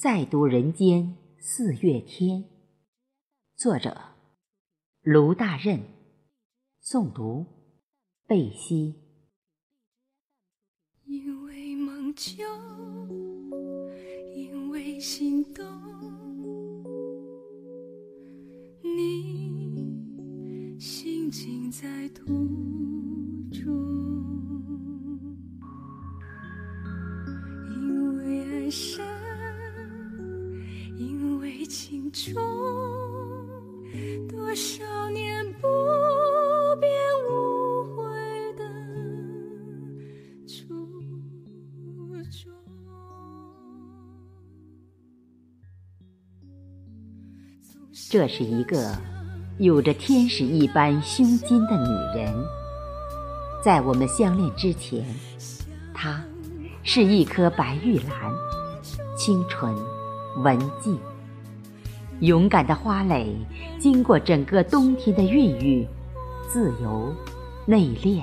再读人间四月天。作者：卢大任。诵读：贝西。因为梦就，因为心动，你心情在途情中多少年不变无悔的初衷。这是一个有着天使一般胸襟的女人，在我们相恋之前，她是一颗白玉兰，清纯文静。勇敢的花蕾，经过整个冬天的孕育，自由、内敛，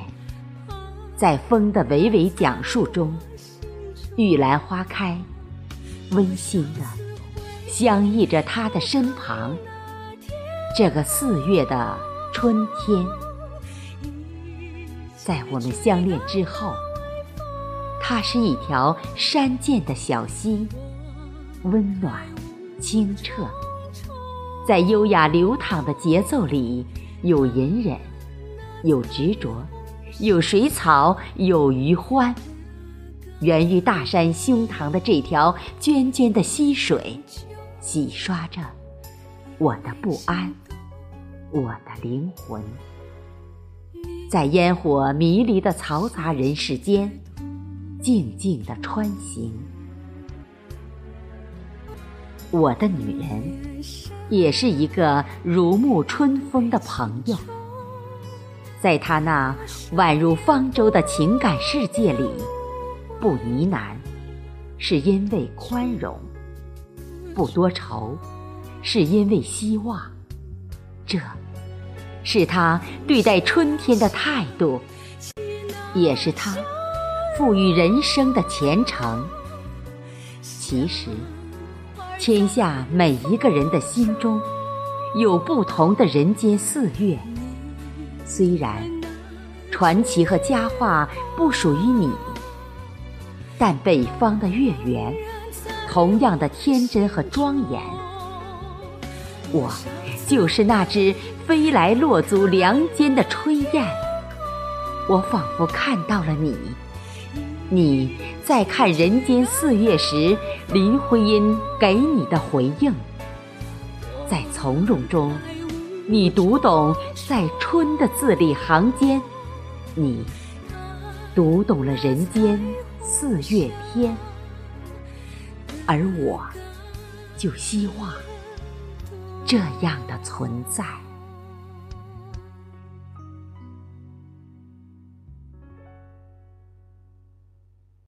在风的娓娓讲述中，玉兰花开，温馨的相依着他的身旁。这个四月的春天，在我们相恋之后，它是一条山涧的小溪，温暖、清澈。在优雅流淌的节奏里，有隐忍，有执着，有水草，有余欢。源于大山胸膛的这条涓涓的溪水，洗刷着我的不安，我的灵魂。在烟火迷离的嘈杂人世间，静静的穿行。我的女人。也是一个如沐春风的朋友，在他那宛如方舟的情感世界里，不呢喃，是因为宽容；不多愁，是因为希望。这，是他对待春天的态度，也是他赋予人生的虔诚。其实。天下每一个人的心中，有不同的人间四月。虽然传奇和佳话不属于你，但北方的月圆，同样的天真和庄严。我就是那只飞来落足梁间的炊燕，我仿佛看到了你。你在看人间四月时，林徽因给你的回应，在从容中，你读懂在春的字里行间，你读懂了人间四月天，而我就希望这样的存在。